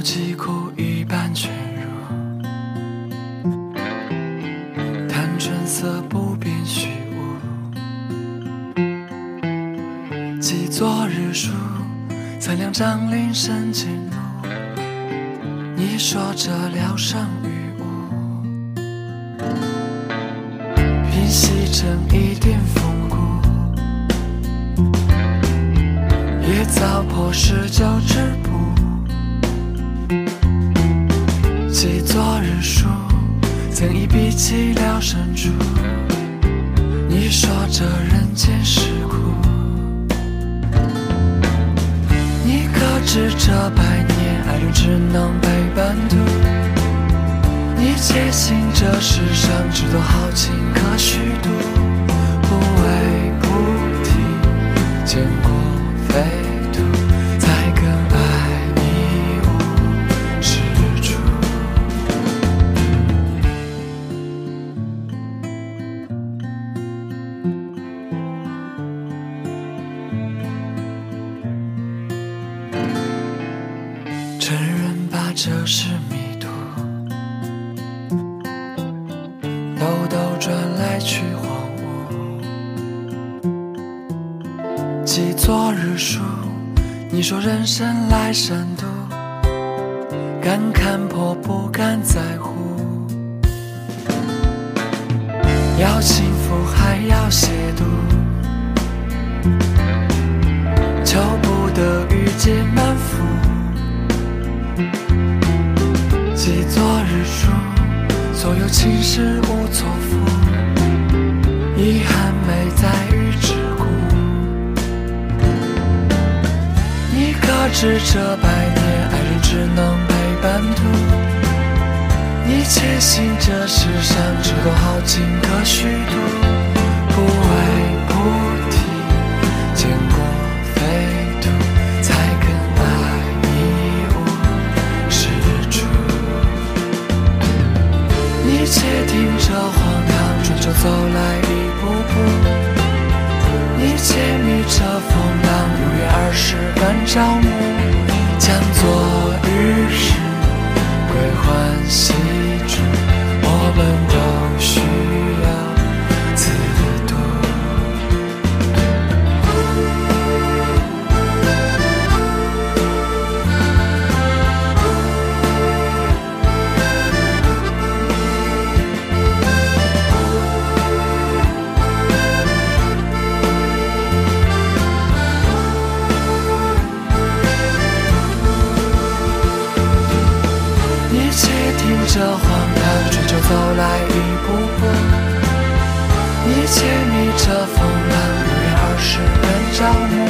几苦一半卷入，叹春色不变虚无。记昨日书，曾两章临身前。你说这疗伤于物，平息争一。书，曾一笔凄凉深处。你说这人间世苦，你可知这百年爱恋只能陪伴度？你坚信这世上只多豪情可虚度，不为这是迷途，兜兜转来去荒芜。记昨日书，你说人生来善妒，敢看破不敢在乎，要幸有情事无错付，遗憾没在于桎梏。你可知这百年爱人只能陪伴度？你坚信这世上只多好情可虚度，听这荒唐春秋走来一步步，你且迷这风浪，如约二十般朝暮，将昨着荒唐，追求走来一步步，你切逆着风浪，五月二十的朝暮。